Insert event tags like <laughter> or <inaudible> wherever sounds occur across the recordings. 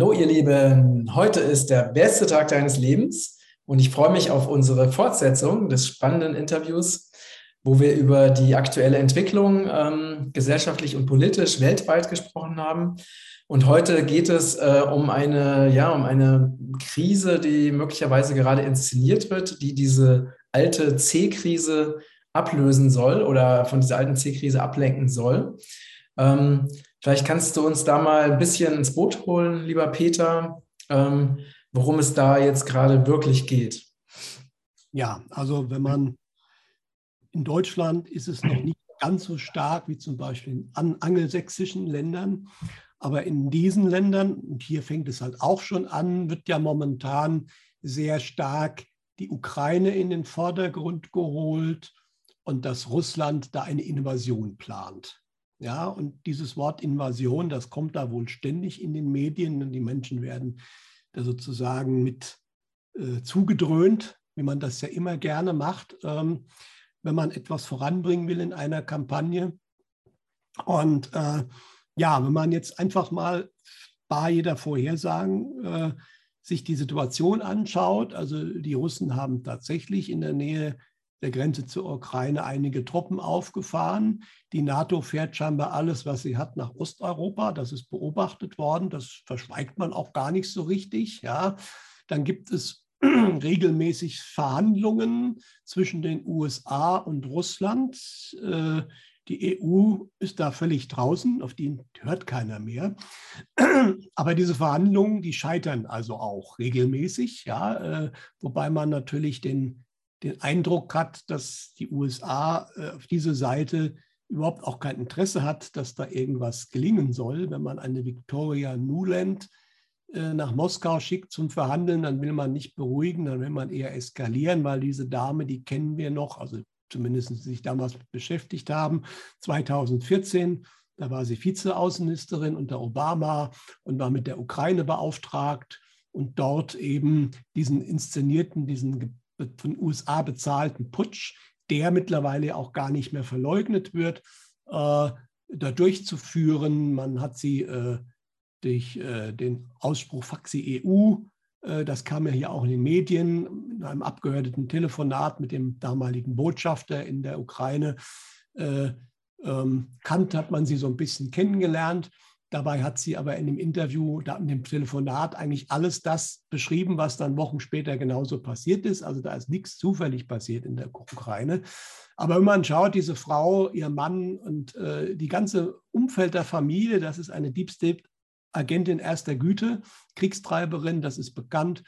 Hallo ihr Lieben, heute ist der beste Tag deines Lebens und ich freue mich auf unsere Fortsetzung des spannenden Interviews, wo wir über die aktuelle Entwicklung ähm, gesellschaftlich und politisch weltweit gesprochen haben. Und heute geht es äh, um eine, ja, um eine Krise, die möglicherweise gerade inszeniert wird, die diese alte C-Krise ablösen soll oder von dieser alten C-Krise ablenken soll. Ähm, Vielleicht kannst du uns da mal ein bisschen ins Boot holen, lieber Peter, ähm, worum es da jetzt gerade wirklich geht. Ja, also wenn man in Deutschland ist es noch nicht ganz so stark wie zum Beispiel in angelsächsischen Ländern. Aber in diesen Ländern, und hier fängt es halt auch schon an, wird ja momentan sehr stark die Ukraine in den Vordergrund geholt und dass Russland da eine Invasion plant. Ja, und dieses Wort Invasion, das kommt da wohl ständig in den Medien und die Menschen werden da sozusagen mit äh, zugedröhnt, wie man das ja immer gerne macht, ähm, wenn man etwas voranbringen will in einer Kampagne. Und äh, ja, wenn man jetzt einfach mal bar jeder Vorhersagen äh, sich die Situation anschaut, also die Russen haben tatsächlich in der Nähe der Grenze zur Ukraine einige Truppen aufgefahren. Die NATO fährt scheinbar alles, was sie hat, nach Osteuropa. Das ist beobachtet worden. Das verschweigt man auch gar nicht so richtig. Ja. Dann gibt es <clears throat> regelmäßig Verhandlungen zwischen den USA und Russland. Äh, die EU ist da völlig draußen, auf die hört keiner mehr. <clears throat> Aber diese Verhandlungen, die scheitern also auch regelmäßig, ja, äh, wobei man natürlich den den Eindruck hat, dass die USA äh, auf diese Seite überhaupt auch kein Interesse hat, dass da irgendwas gelingen soll. Wenn man eine Victoria Nuland äh, nach Moskau schickt zum Verhandeln, dann will man nicht beruhigen, dann will man eher eskalieren, weil diese Dame, die kennen wir noch, also zumindest sich damals beschäftigt haben, 2014. Da war sie Vizeaußenministerin unter Obama und war mit der Ukraine beauftragt und dort eben diesen inszenierten, diesen von USA bezahlten Putsch, der mittlerweile auch gar nicht mehr verleugnet wird, äh, da durchzuführen. Man hat sie äh, durch äh, den Ausspruch Faxi EU, äh, das kam ja hier auch in den Medien, in einem abgehörten Telefonat mit dem damaligen Botschafter in der Ukraine, äh, ähm, Kant hat man sie so ein bisschen kennengelernt. Dabei hat sie aber in dem Interview, in dem Telefonat eigentlich alles das beschrieben, was dann Wochen später genauso passiert ist. Also da ist nichts zufällig passiert in der Ukraine. Aber wenn man schaut, diese Frau, ihr Mann und äh, die ganze Umfeld der Familie, das ist eine Deep State Agentin erster Güte, Kriegstreiberin, das ist bekannt.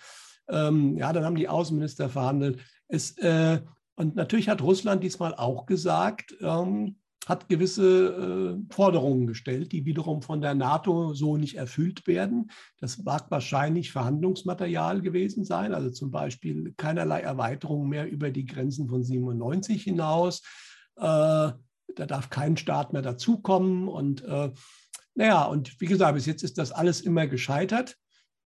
Ähm, ja, dann haben die Außenminister verhandelt. Es, äh, und natürlich hat Russland diesmal auch gesagt, ähm, hat gewisse äh, Forderungen gestellt, die wiederum von der NATO so nicht erfüllt werden. Das mag wahrscheinlich Verhandlungsmaterial gewesen sein, also zum Beispiel keinerlei Erweiterung mehr über die Grenzen von 97 hinaus. Äh, da darf kein Staat mehr dazukommen. Und äh, naja, und wie gesagt, bis jetzt ist das alles immer gescheitert.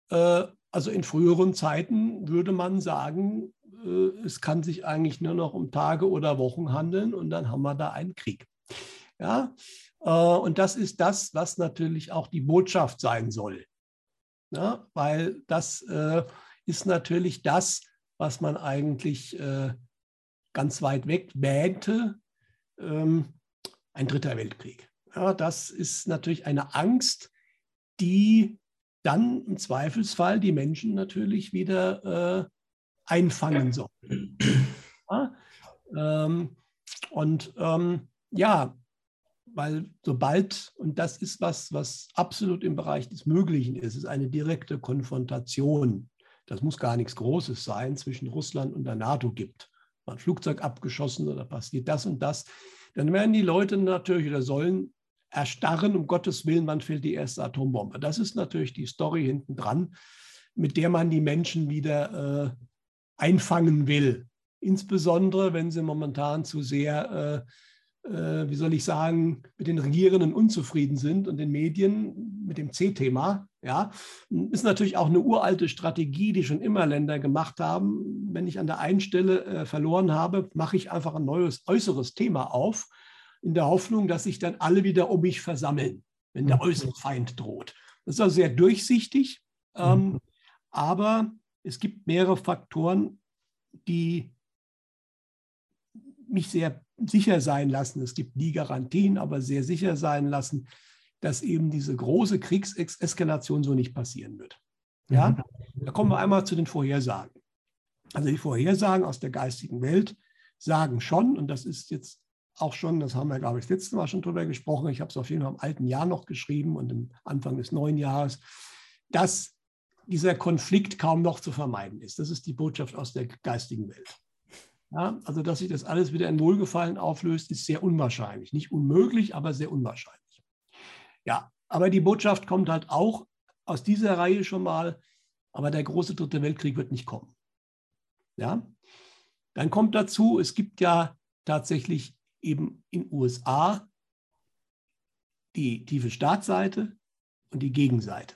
Äh, also in früheren Zeiten würde man sagen, äh, es kann sich eigentlich nur noch um Tage oder Wochen handeln und dann haben wir da einen Krieg. Ja? Äh, und das ist das, was natürlich auch die Botschaft sein soll. Ja? Weil das äh, ist natürlich das, was man eigentlich äh, ganz weit weg wähnte, ähm, ein dritter Weltkrieg. Ja, das ist natürlich eine Angst, die dann im Zweifelsfall die Menschen natürlich wieder äh, einfangen soll. Ja? Ähm, und ähm, ja, weil sobald, und das ist was, was absolut im Bereich des Möglichen ist, ist eine direkte Konfrontation. Das muss gar nichts Großes sein, zwischen Russland und der NATO gibt. Mal ein Flugzeug abgeschossen oder passiert das und das. Dann werden die Leute natürlich oder sollen erstarren, um Gottes Willen, wann fällt die erste Atombombe. Das ist natürlich die Story hinten dran, mit der man die Menschen wieder äh, einfangen will. Insbesondere, wenn sie momentan zu sehr äh, äh, wie soll ich sagen, mit den Regierenden unzufrieden sind und den Medien mit dem C-Thema. Ja, ist natürlich auch eine uralte Strategie, die schon immer Länder gemacht haben. Wenn ich an der einen Stelle äh, verloren habe, mache ich einfach ein neues äußeres Thema auf, in der Hoffnung, dass sich dann alle wieder um mich versammeln, wenn der mhm. äußere Feind droht. Das ist also sehr durchsichtig Ähm, mhm. Aber es gibt mehrere Faktoren, die mich sehr sicher sein lassen. Es gibt nie Garantien, aber sehr sicher sein lassen, dass eben diese große Kriegseskalation so nicht passieren wird. Ja, mhm. da kommen wir einmal zu den Vorhersagen. Also die Vorhersagen aus der geistigen Welt sagen schon, und das ist jetzt auch schon, das haben wir, glaube ich, das letzte Mal schon drüber gesprochen, ich habe es auf jeden Fall im alten Jahr noch geschrieben und im Anfang des neuen Jahres, dass dieser Konflikt kaum noch zu vermeiden ist. Das ist die Botschaft aus der geistigen Welt. Ja, also, dass sich das alles wieder in Wohlgefallen auflöst, ist sehr unwahrscheinlich. Nicht unmöglich, aber sehr unwahrscheinlich. Ja, aber die Botschaft kommt halt auch aus dieser Reihe schon mal, aber der große dritte Weltkrieg wird nicht kommen. Ja? Dann kommt dazu, es gibt ja tatsächlich eben in USA die tiefe Staatsseite und die Gegenseite.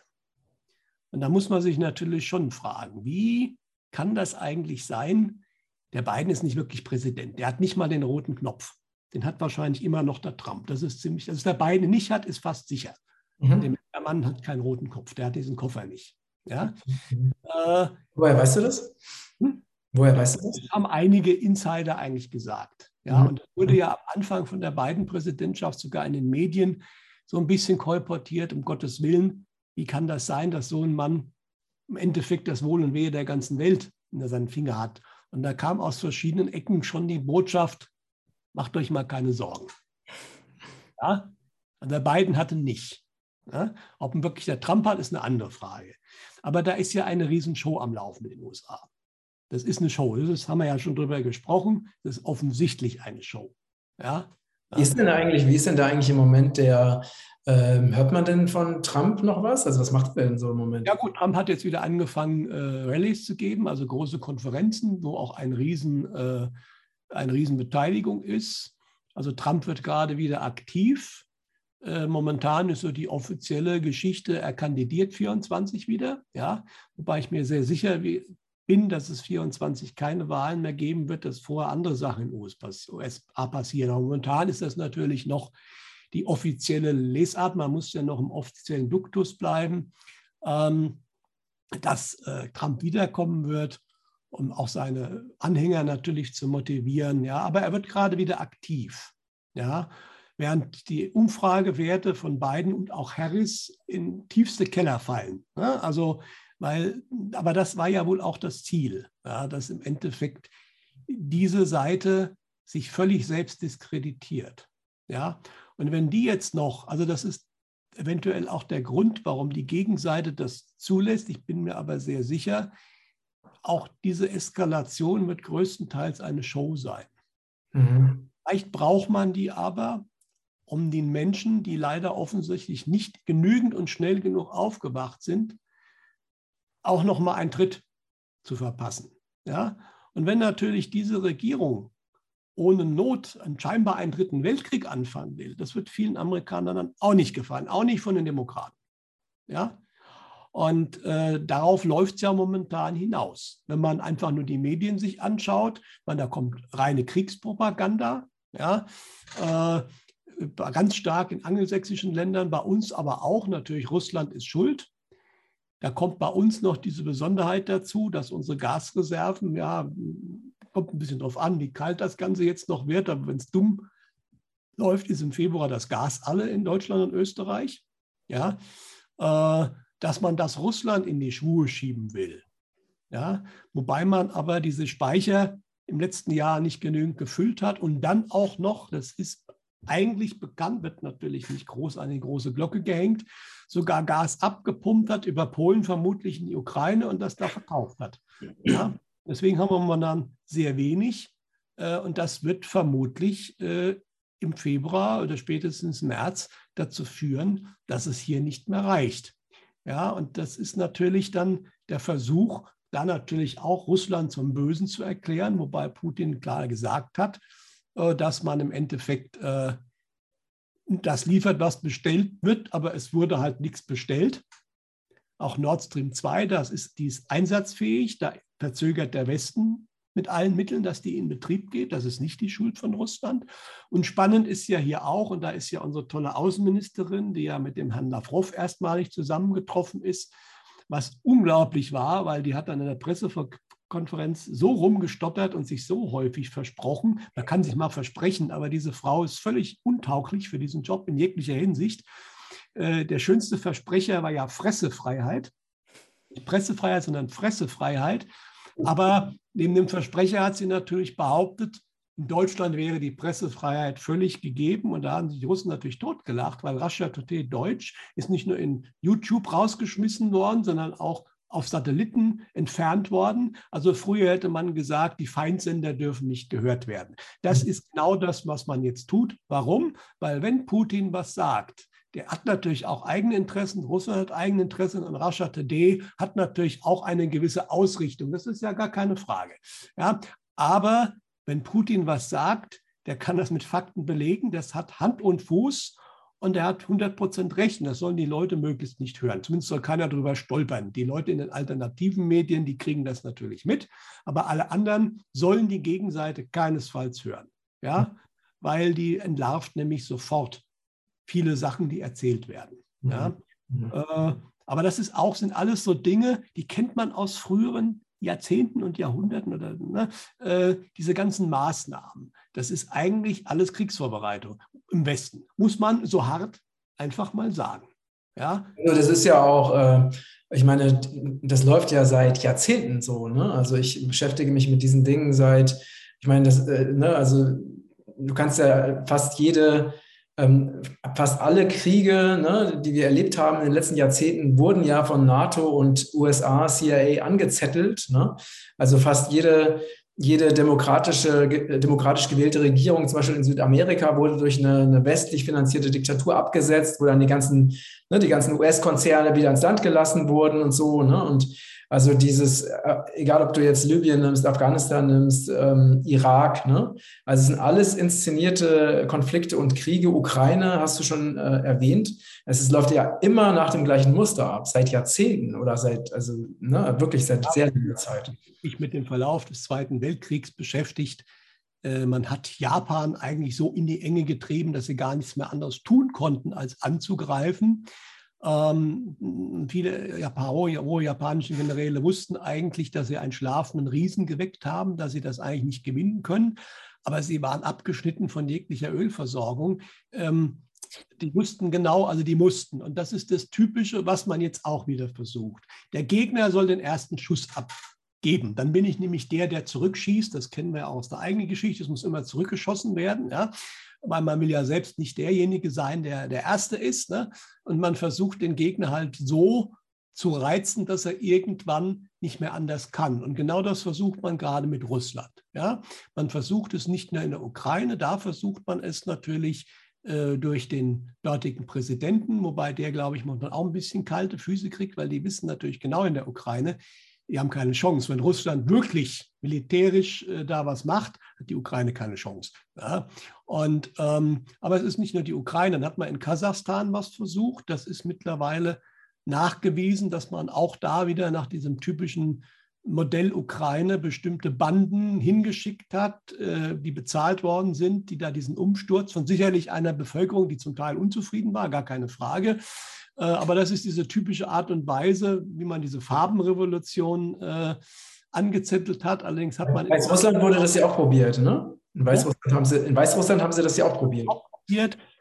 Und da muss man sich natürlich schon fragen, wie kann das eigentlich sein? Der Biden ist nicht wirklich Präsident. Der hat nicht mal den roten Knopf. Den hat wahrscheinlich immer noch der Trump. Das ist ziemlich, dass der Biden nicht hat, ist fast sicher. Mhm. Der Mann hat keinen roten Kopf. Der hat diesen Koffer nicht. Ja? Mhm. Äh, Woher weißt du das? Hm? Woher weißt du das? Das haben einige Insider eigentlich gesagt. Ja, mhm. und das wurde ja am Anfang von der beiden Präsidentschaft sogar in den Medien so ein bisschen kolportiert, um Gottes Willen. Wie kann das sein, dass so ein Mann im Endeffekt das Wohl und Wehe der ganzen Welt in seinen Finger hat? Und da kam aus verschiedenen Ecken schon die Botschaft, macht euch mal keine Sorgen. Ja? Und der Biden hatte nicht. Ja? Ob ihn wirklich der Trump hat, ist eine andere Frage. Aber da ist ja eine Riesenshow am Laufen in den USA. Das ist eine Show. Das haben wir ja schon drüber gesprochen. Das ist offensichtlich eine Show. Ja? Wie ist denn eigentlich, wie ist denn da eigentlich im Moment der, ähm, hört man denn von Trump noch was? Also was macht er denn so im Moment? Ja gut, Trump hat jetzt wieder angefangen, äh, Rallyes zu geben, also große Konferenzen, wo auch ein Riesen, äh, eine Riesenbeteiligung ist. Also Trump wird gerade wieder aktiv. Äh, momentan ist so die offizielle Geschichte, er kandidiert 24 wieder, ja, wobei ich mir sehr sicher bin, dass es 24 keine Wahlen mehr geben wird, dass vorher andere Sachen in USA passieren. Aber momentan ist das natürlich noch die offizielle Lesart. Man muss ja noch im offiziellen Duktus bleiben, ähm, dass äh, Trump wiederkommen wird, um auch seine Anhänger natürlich zu motivieren. Ja, aber er wird gerade wieder aktiv. Ja, während die Umfragewerte von Biden und auch Harris in tiefste Keller fallen. Ja, also weil, aber das war ja wohl auch das Ziel, ja, dass im Endeffekt diese Seite sich völlig selbst diskreditiert. Ja? Und wenn die jetzt noch, also das ist eventuell auch der Grund, warum die Gegenseite das zulässt, ich bin mir aber sehr sicher, auch diese Eskalation wird größtenteils eine Show sein. Mhm. Vielleicht braucht man die aber, um den Menschen, die leider offensichtlich nicht genügend und schnell genug aufgewacht sind, auch noch mal einen Tritt zu verpassen. Ja? Und wenn natürlich diese Regierung ohne Not scheinbar einen dritten Weltkrieg anfangen will, das wird vielen Amerikanern dann auch nicht gefallen, auch nicht von den Demokraten. Ja? Und äh, darauf läuft es ja momentan hinaus. Wenn man einfach nur die Medien sich anschaut, man, da kommt reine Kriegspropaganda, ja, äh, ganz stark in angelsächsischen Ländern, bei uns aber auch natürlich, Russland ist schuld. Da kommt bei uns noch diese Besonderheit dazu, dass unsere Gasreserven, ja, kommt ein bisschen drauf an, wie kalt das Ganze jetzt noch wird, aber wenn es dumm läuft, ist im Februar das Gas alle in Deutschland und Österreich. Ja, äh, dass man das Russland in die Schuhe schieben will. Ja, wobei man aber diese Speicher im letzten Jahr nicht genügend gefüllt hat und dann auch noch, das ist eigentlich bekannt, wird natürlich nicht groß an die große Glocke gehängt, sogar Gas abgepumpt hat, über Polen vermutlich in die Ukraine und das da verkauft hat. Ja? Deswegen haben wir momentan sehr wenig äh, und das wird vermutlich äh, im Februar oder spätestens März dazu führen, dass es hier nicht mehr reicht. Ja, und das ist natürlich dann der Versuch, da natürlich auch Russland zum Bösen zu erklären, wobei Putin klar gesagt hat, dass man im Endeffekt äh, das liefert, was bestellt wird, aber es wurde halt nichts bestellt. Auch Nord Stream 2, das ist, die ist einsatzfähig, da verzögert der Westen mit allen Mitteln, dass die in Betrieb geht. Das ist nicht die Schuld von Russland. Und spannend ist ja hier auch, und da ist ja unsere tolle Außenministerin, die ja mit dem Herrn Lavrov erstmalig zusammengetroffen ist, was unglaublich war, weil die hat dann in der Pressekonferenz so rumgestottert und sich so häufig versprochen. Man kann sich mal versprechen, aber diese Frau ist völlig untauglich für diesen Job in jeglicher Hinsicht. Äh, der schönste Versprecher war ja Fressefreiheit. Nicht Pressefreiheit, sondern Fressefreiheit. Aber neben dem Versprecher hat sie natürlich behauptet, in Deutschland wäre die Pressefreiheit völlig gegeben und da haben sich die Russen natürlich totgelacht, weil Russia Today Deutsch ist nicht nur in YouTube rausgeschmissen worden, sondern auch auf Satelliten entfernt worden. Also früher hätte man gesagt, die Feindsender dürfen nicht gehört werden. Das mhm. ist genau das, was man jetzt tut. Warum? Weil wenn Putin was sagt, der hat natürlich auch eigene Interessen, Russland hat eigene Interessen und Russia Today hat natürlich auch eine gewisse Ausrichtung. Das ist ja gar keine Frage. Ja, aber wenn Putin was sagt, der kann das mit Fakten belegen, das hat Hand und Fuß und er hat 100 Prozent recht. Und das sollen die Leute möglichst nicht hören. Zumindest soll keiner darüber stolpern. Die Leute in den alternativen Medien, die kriegen das natürlich mit, aber alle anderen sollen die Gegenseite keinesfalls hören. Ja, weil die entlarvt nämlich sofort viele Sachen, die erzählt werden. Ja. Mhm. Äh, aber das ist auch, sind alles so Dinge, die kennt man aus früheren Jahrzehnten und Jahrhunderten oder ne, äh, diese ganzen Maßnahmen. Das ist eigentlich alles Kriegsvorbereitung im Westen. Muss man so hart einfach mal sagen. Ja? Also das ist ja auch, äh, ich meine, das läuft ja seit Jahrzehnten so. Ne? Also ich beschäftige mich mit diesen Dingen seit, ich meine, das, äh, ne, also du kannst ja fast jede ähm, fast alle Kriege, ne, die wir erlebt haben in den letzten Jahrzehnten, wurden ja von NATO und USA, CIA angezettelt. Ne? Also fast jede, jede demokratische, demokratisch gewählte Regierung, zum Beispiel in Südamerika, wurde durch eine, eine westlich finanzierte Diktatur abgesetzt, wo dann die ganzen, ne, die ganzen US-Konzerne wieder ins Land gelassen wurden und so. Ne? Und also dieses, äh, egal ob du jetzt Libyen nimmst, Afghanistan nimmst, ähm, Irak, ne? Also es sind alles inszenierte Konflikte und Kriege. Ukraine hast du schon äh, erwähnt. Es ist, läuft ja immer nach dem gleichen Muster ab, seit Jahrzehnten oder seit, also ne, wirklich seit sehr langer Zeit. Ich mit dem Verlauf des Zweiten Weltkriegs beschäftigt. Äh, man hat Japan eigentlich so in die Enge getrieben, dass sie gar nichts mehr anderes tun konnten, als anzugreifen. Ähm, viele Japan, japanische Generäle wussten eigentlich, dass sie einen schlafenden Riesen geweckt haben, dass sie das eigentlich nicht gewinnen können, aber sie waren abgeschnitten von jeglicher Ölversorgung. Ähm, die wussten genau, also die mussten. Und das ist das Typische, was man jetzt auch wieder versucht. Der Gegner soll den ersten Schuss abgeben. Dann bin ich nämlich der, der zurückschießt. Das kennen wir aus der eigenen Geschichte. Es muss immer zurückgeschossen werden. Ja weil man will ja selbst nicht derjenige sein, der der Erste ist. Ne? Und man versucht den Gegner halt so zu reizen, dass er irgendwann nicht mehr anders kann. Und genau das versucht man gerade mit Russland. Ja? Man versucht es nicht nur in der Ukraine, da versucht man es natürlich äh, durch den dortigen Präsidenten, wobei der, glaube ich, manchmal auch ein bisschen kalte Füße kriegt, weil die wissen natürlich genau in der Ukraine, die haben keine Chance. Wenn Russland wirklich militärisch äh, da was macht, hat die Ukraine keine Chance. Ja? Und, ähm, aber es ist nicht nur die Ukraine. Dann hat man in Kasachstan was versucht. Das ist mittlerweile nachgewiesen, dass man auch da wieder nach diesem typischen Modell Ukraine bestimmte Banden hingeschickt hat, äh, die bezahlt worden sind, die da diesen Umsturz von sicherlich einer Bevölkerung, die zum Teil unzufrieden war, gar keine Frage, äh, aber das ist diese typische Art und Weise, wie man diese Farbenrevolution äh, angezettelt hat. Allerdings hat man. In Weißrussland wurde das ja auch probiert, ne? In Weißrussland, haben sie, in Weißrussland haben sie das ja auch probiert.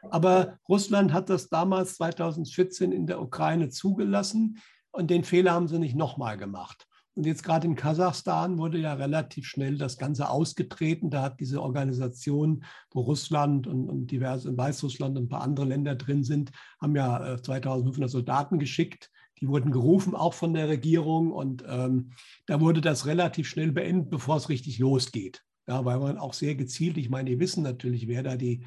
Aber Russland hat das damals 2014 in der Ukraine zugelassen und den Fehler haben sie nicht nochmal gemacht. Und jetzt gerade in Kasachstan wurde ja relativ schnell das Ganze ausgetreten. Da hat diese Organisation, wo Russland und, und diverse, Weißrussland und ein paar andere Länder drin sind, haben ja 2500 äh, Soldaten geschickt. Die wurden gerufen, auch von der Regierung. Und ähm, da wurde das relativ schnell beendet, bevor es richtig losgeht. Ja, weil man auch sehr gezielt, ich meine, die wissen natürlich, wer da die,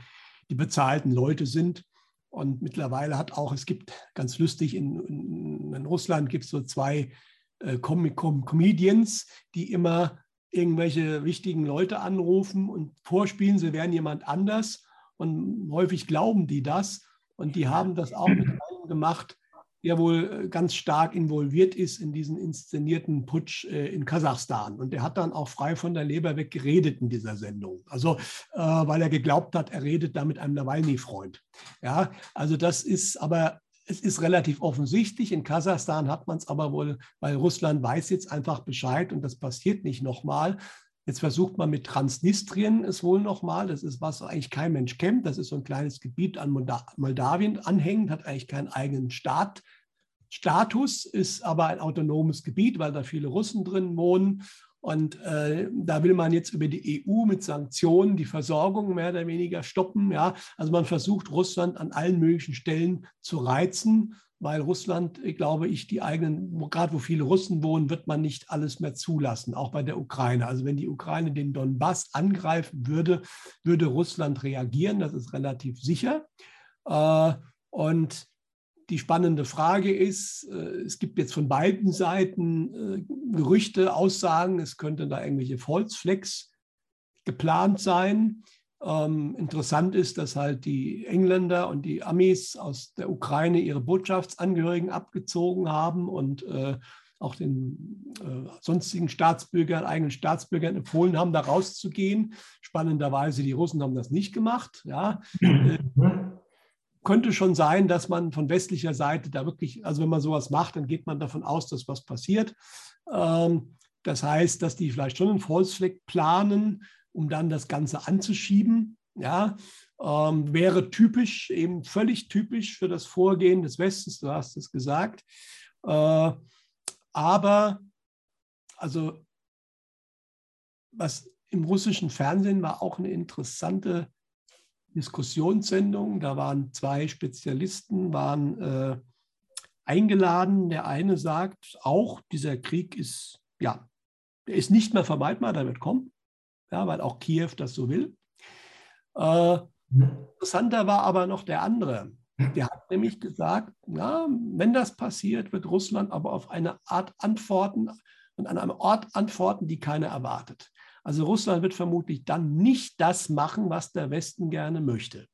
die bezahlten Leute sind. Und mittlerweile hat auch, es gibt ganz lustig, in, in, in Russland gibt es so zwei äh, Com Com Comedians, die immer irgendwelche wichtigen Leute anrufen und vorspielen, sie wären jemand anders. Und häufig glauben die das. Und die haben das auch mit einem gemacht, der wohl äh, ganz stark involviert ist in diesen inszenierten Putsch äh, in Kasachstan. Und der hat dann auch frei von der Leber weg geredet in dieser Sendung. Also, äh, weil er geglaubt hat, er redet da mit einem Nawalny-Freund. Ja, also das ist aber es ist relativ offensichtlich. In Kasachstan hat man es aber wohl, weil Russland weiß jetzt einfach Bescheid und das passiert nicht nochmal. Jetzt versucht man mit Transnistrien es wohl nochmal. Das ist was eigentlich kein Mensch kennt. Das ist so ein kleines Gebiet an Moldawien anhängend, hat eigentlich keinen eigenen Staat. Status ist aber ein autonomes Gebiet, weil da viele Russen drin wohnen. Und äh, da will man jetzt über die EU mit Sanktionen die Versorgung mehr oder weniger stoppen. Ja? Also man versucht Russland an allen möglichen Stellen zu reizen, weil Russland, glaube ich, die eigenen, gerade wo viele Russen wohnen, wird man nicht alles mehr zulassen, auch bei der Ukraine. Also wenn die Ukraine den Donbass angreifen würde, würde Russland reagieren, das ist relativ sicher. Äh, und die spannende Frage ist, äh, es gibt jetzt von beiden Seiten äh, Gerüchte, Aussagen, es könnten da irgendwelche False geplant sein. Ähm, interessant ist, dass halt die Engländer und die Amis aus der Ukraine ihre Botschaftsangehörigen abgezogen haben und äh, auch den äh, sonstigen Staatsbürgern, eigenen Staatsbürgern empfohlen haben, da rauszugehen. Spannenderweise, die Russen haben das nicht gemacht. Ja. <clears throat> Äh, könnte schon sein, dass man von westlicher Seite da wirklich, also wenn man sowas macht, dann geht man davon aus, dass was passiert. Ähm, das heißt, dass die vielleicht schon einen False planen, um dann das Ganze anzuschieben. Ja, ähm, wäre typisch, eben völlig typisch für das Vorgehen des Westens, du hast es gesagt. Äh, aber, also, was im russischen Fernsehen war auch eine interessante Diskussionssendung. Da waren zwei Spezialisten, waren äh, eingeladen. Der eine sagt auch, dieser Krieg ist, ja, der ist nicht mehr vermeidbar, der wird kommen, ja, weil auch Kiew das so will. Äh, interessanter war aber noch der andere. Der hat nämlich gesagt, na, wenn das passiert, wird Russland aber auf eine Art antworten und an einem Ort antworten, die keiner erwartet. Also Russland wird vermutlich dann nicht das machen, was der Westen gerne möchte.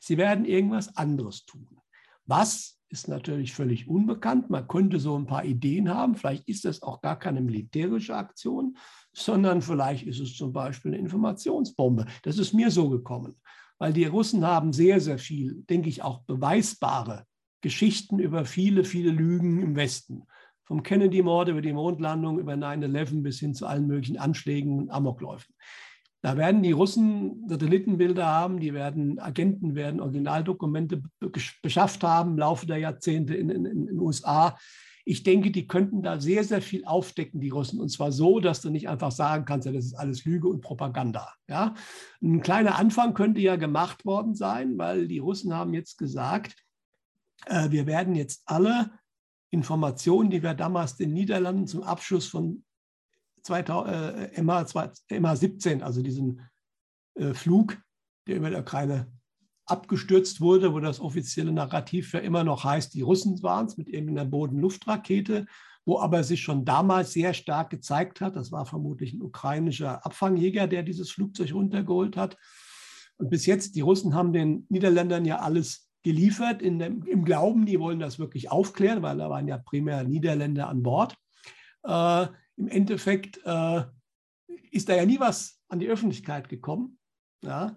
Sie werden irgendwas anderes tun. Was ist natürlich völlig unbekannt. Man könnte so ein paar Ideen haben. Vielleicht ist das auch gar keine militärische Aktion, sondern vielleicht ist es zum Beispiel eine Informationsbombe. Das ist mir so gekommen, weil die Russen haben sehr, sehr viel, denke ich, auch beweisbare Geschichten über viele, viele Lügen im Westen vom Kennedy-Mord über die Mondlandung, über 9-11 bis hin zu allen möglichen Anschlägen und Amokläufen. Da werden die Russen Satellitenbilder haben, die werden Agenten werden Originaldokumente beschafft haben im Laufe der Jahrzehnte in den USA. Ich denke, die könnten da sehr, sehr viel aufdecken, die Russen. Und zwar so, dass du nicht einfach sagen kannst, ja, das ist alles Lüge und Propaganda. Ja? Ein kleiner Anfang könnte ja gemacht worden sein, weil die Russen haben jetzt gesagt, äh, wir werden jetzt alle Informationen, die wir damals den Niederlanden zum Abschluss von 2000, äh, MH, MH17, also diesem äh, Flug, der über der Ukraine abgestürzt wurde, wo das offizielle Narrativ ja immer noch heißt, die Russen waren es mit irgendeiner Boden-Luft-Rakete, wo aber sich schon damals sehr stark gezeigt hat, das war vermutlich ein ukrainischer Abfangjäger, der dieses Flugzeug runtergeholt hat. Und bis jetzt, die Russen haben den Niederländern ja alles geliefert in dem, im Glauben, die wollen das wirklich aufklären, weil da waren ja primär Niederländer an Bord. Äh, Im Endeffekt äh, ist da ja nie was an die Öffentlichkeit gekommen. Ja?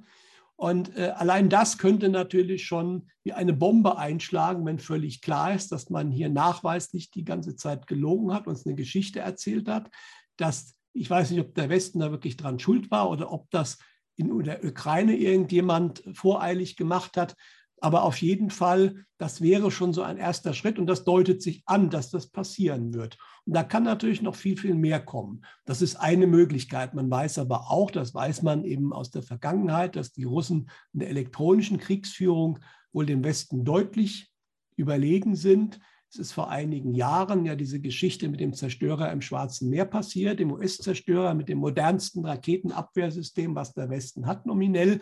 Und äh, allein das könnte natürlich schon wie eine Bombe einschlagen, wenn völlig klar ist, dass man hier nachweislich die ganze Zeit gelogen hat, uns eine Geschichte erzählt hat, dass ich weiß nicht, ob der Westen da wirklich dran schuld war oder ob das in der Ukraine irgendjemand voreilig gemacht hat. Aber auf jeden Fall, das wäre schon so ein erster Schritt und das deutet sich an, dass das passieren wird. Und da kann natürlich noch viel, viel mehr kommen. Das ist eine Möglichkeit. Man weiß aber auch, das weiß man eben aus der Vergangenheit, dass die Russen in der elektronischen Kriegsführung wohl dem Westen deutlich überlegen sind. Es ist vor einigen Jahren ja diese Geschichte mit dem Zerstörer im Schwarzen Meer passiert, dem US-Zerstörer mit dem modernsten Raketenabwehrsystem, was der Westen hat nominell.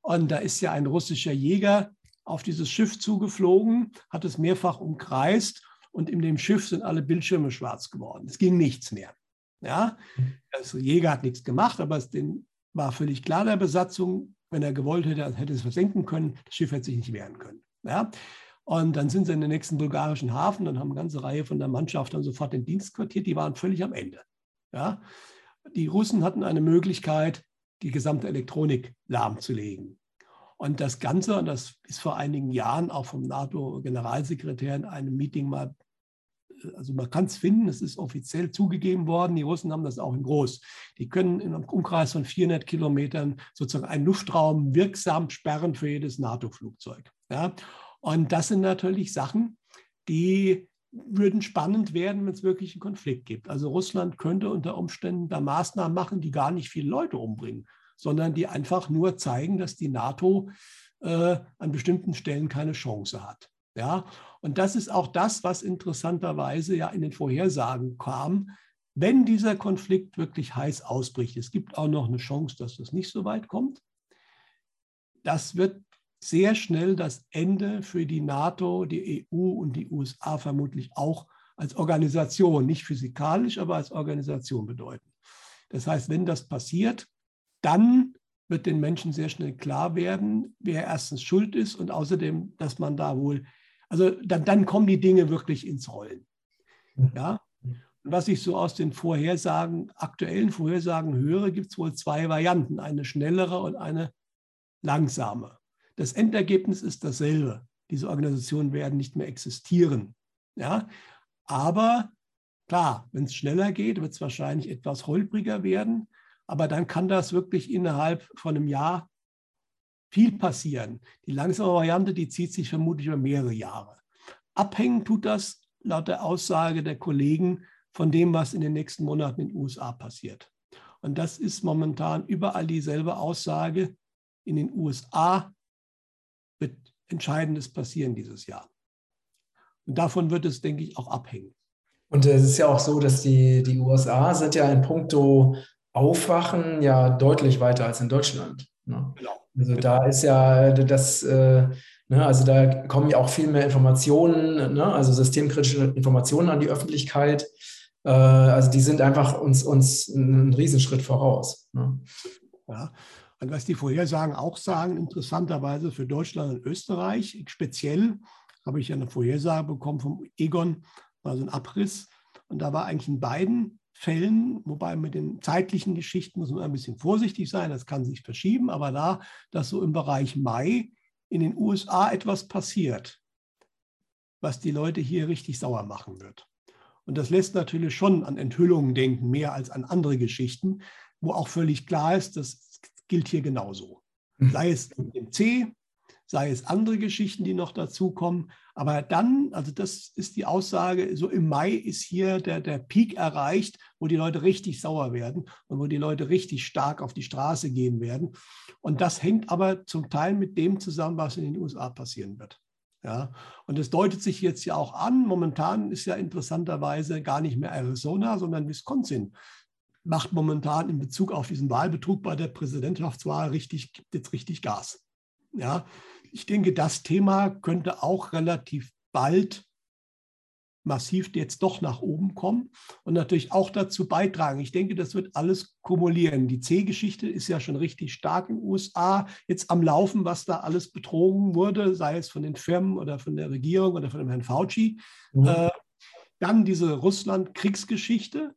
Und da ist ja ein russischer Jäger auf dieses Schiff zugeflogen, hat es mehrfach umkreist und in dem Schiff sind alle Bildschirme schwarz geworden. Es ging nichts mehr. Ja, also Jäger hat nichts gemacht, aber es war völlig klar der Besatzung, wenn er gewollt hätte, hätte es versenken können, das Schiff hätte sich nicht wehren können. Ja, und dann sind sie in den nächsten bulgarischen Hafen und haben eine ganze Reihe von der Mannschaft dann sofort den Dienst quartiert. Die waren völlig am Ende. Ja, die Russen hatten eine Möglichkeit, die gesamte Elektronik lahmzulegen. Und das Ganze, und das ist vor einigen Jahren auch vom NATO-Generalsekretär in einem Meeting mal, also man kann es finden, es ist offiziell zugegeben worden, die Russen haben das auch in groß. Die können in einem Umkreis von 400 Kilometern sozusagen einen Luftraum wirksam sperren für jedes NATO-Flugzeug. Ja? Und das sind natürlich Sachen, die würden spannend werden, wenn es wirklich einen Konflikt gibt. Also Russland könnte unter Umständen da Maßnahmen machen, die gar nicht viele Leute umbringen, sondern die einfach nur zeigen, dass die NATO äh, an bestimmten Stellen keine Chance hat. Ja, und das ist auch das, was interessanterweise ja in den Vorhersagen kam. Wenn dieser Konflikt wirklich heiß ausbricht, es gibt auch noch eine Chance, dass das nicht so weit kommt. Das wird sehr schnell das Ende für die NATO, die EU und die USA vermutlich auch als Organisation, nicht physikalisch, aber als Organisation bedeuten. Das heißt, wenn das passiert, dann wird den Menschen sehr schnell klar werden, wer erstens schuld ist und außerdem, dass man da wohl, also dann, dann kommen die Dinge wirklich ins Rollen. Ja? Und was ich so aus den Vorhersagen, aktuellen Vorhersagen höre, gibt es wohl zwei Varianten, eine schnellere und eine langsame. Das Endergebnis ist dasselbe. Diese Organisationen werden nicht mehr existieren. Ja? Aber klar, wenn es schneller geht, wird es wahrscheinlich etwas holpriger werden. Aber dann kann das wirklich innerhalb von einem Jahr viel passieren. Die langsame Variante, die zieht sich vermutlich über mehrere Jahre. Abhängen tut das laut der Aussage der Kollegen von dem, was in den nächsten Monaten in den USA passiert. Und das ist momentan überall dieselbe Aussage. In den USA wird Entscheidendes passieren dieses Jahr. Und davon wird es, denke ich, auch abhängen. Und es ist ja auch so, dass die, die USA sind ja in puncto Aufwachen ja deutlich weiter als in Deutschland. Ne? Genau. Also da ist ja das, äh, ne, also da kommen ja auch viel mehr Informationen, ne, also systemkritische Informationen an die Öffentlichkeit. Äh, also die sind einfach uns, uns einen Riesenschritt voraus. Ne? Ja, und was die Vorhersagen auch sagen, interessanterweise für Deutschland und Österreich, speziell habe ich ja eine Vorhersage bekommen vom Egon, also ein Abriss. Und da war eigentlich in beiden Fällen, wobei mit den zeitlichen Geschichten muss man ein bisschen vorsichtig sein, das kann sich verschieben, aber da, dass so im Bereich Mai in den USA etwas passiert, was die Leute hier richtig sauer machen wird. Und das lässt natürlich schon an Enthüllungen denken, mehr als an andere Geschichten, wo auch völlig klar ist, dass gilt hier genauso. Mhm. Sei es im C, sei es andere Geschichten, die noch dazukommen. Aber dann, also das ist die Aussage, so im Mai ist hier der, der Peak erreicht, wo die Leute richtig sauer werden und wo die Leute richtig stark auf die Straße gehen werden. Und das hängt aber zum Teil mit dem zusammen, was in den USA passieren wird. Ja, und es deutet sich jetzt ja auch an. Momentan ist ja interessanterweise gar nicht mehr Arizona, sondern Wisconsin macht momentan in Bezug auf diesen Wahlbetrug bei der Präsidentschaftswahl richtig, gibt jetzt richtig Gas. Ja, ich denke, das Thema könnte auch relativ bald massiv jetzt doch nach oben kommen und natürlich auch dazu beitragen. Ich denke, das wird alles kumulieren. Die C-Geschichte ist ja schon richtig stark in den USA jetzt am Laufen, was da alles betrogen wurde, sei es von den Firmen oder von der Regierung oder von dem Herrn Fauci. Mhm. Äh, dann diese Russland-Kriegsgeschichte,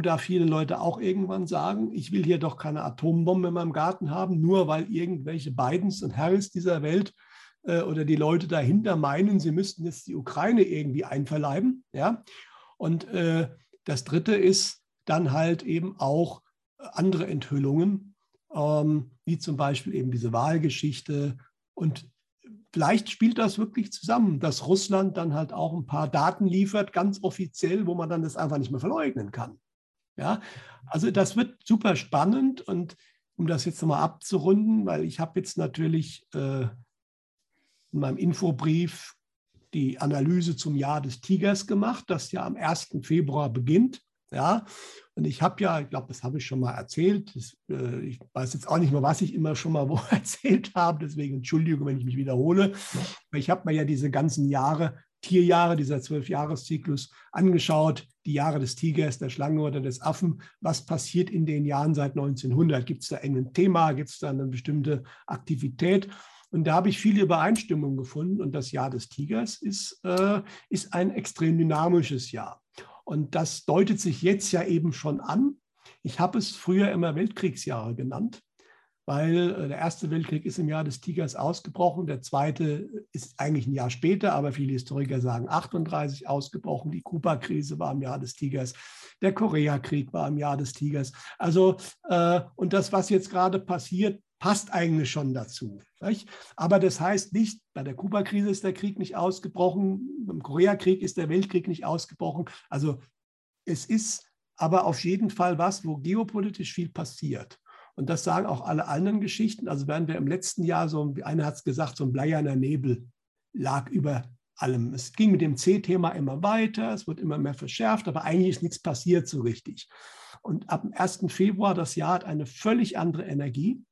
da viele Leute auch irgendwann sagen, ich will hier doch keine Atombombe in meinem Garten haben, nur weil irgendwelche Bidens und Harris dieser Welt äh, oder die Leute dahinter meinen, sie müssten jetzt die Ukraine irgendwie einverleiben. Ja? Und äh, das Dritte ist dann halt eben auch andere Enthüllungen, ähm, wie zum Beispiel eben diese Wahlgeschichte. Und vielleicht spielt das wirklich zusammen, dass Russland dann halt auch ein paar Daten liefert, ganz offiziell, wo man dann das einfach nicht mehr verleugnen kann. Ja, also das wird super spannend und um das jetzt nochmal abzurunden, weil ich habe jetzt natürlich äh, in meinem Infobrief die Analyse zum Jahr des Tigers gemacht, das ja am 1. Februar beginnt. Ja, und ich habe ja, ich glaube, das habe ich schon mal erzählt. Das, äh, ich weiß jetzt auch nicht mehr, was ich immer schon mal <laughs> wo erzählt habe, deswegen Entschuldigung, wenn ich mich wiederhole. Aber ich habe mir ja diese ganzen Jahre Tierjahre, dieser Zwölfjahreszyklus, angeschaut, die Jahre des Tigers, der Schlange oder des Affen. Was passiert in den Jahren seit 1900? Gibt es da ein Thema? Gibt es da eine bestimmte Aktivität? Und da habe ich viele Übereinstimmungen gefunden. Und das Jahr des Tigers ist, äh, ist ein extrem dynamisches Jahr. Und das deutet sich jetzt ja eben schon an. Ich habe es früher immer Weltkriegsjahre genannt, weil äh, der Erste Weltkrieg ist im Jahr des Tigers ausgebrochen, der Zweite ist eigentlich ein Jahr später, aber viele Historiker sagen 38 ausgebrochen. Die Kuba-Krise war im Jahr des Tigers, der Koreakrieg war im Jahr des Tigers. Also, äh, und das, was jetzt gerade passiert, passt eigentlich schon dazu. Nicht? Aber das heißt nicht, bei der Kuba-Krise ist der Krieg nicht ausgebrochen, beim Koreakrieg ist der Weltkrieg nicht ausgebrochen. Also es ist aber auf jeden Fall was, wo geopolitisch viel passiert. Und das sagen auch alle anderen Geschichten. Also während wir im letzten Jahr so, einer hat es gesagt, so ein bleierner Nebel lag über allem. Es ging mit dem C-Thema immer weiter, es wird immer mehr verschärft, aber eigentlich ist nichts passiert so richtig. Und ab dem 1. Februar das Jahr hat eine völlig andere Energie.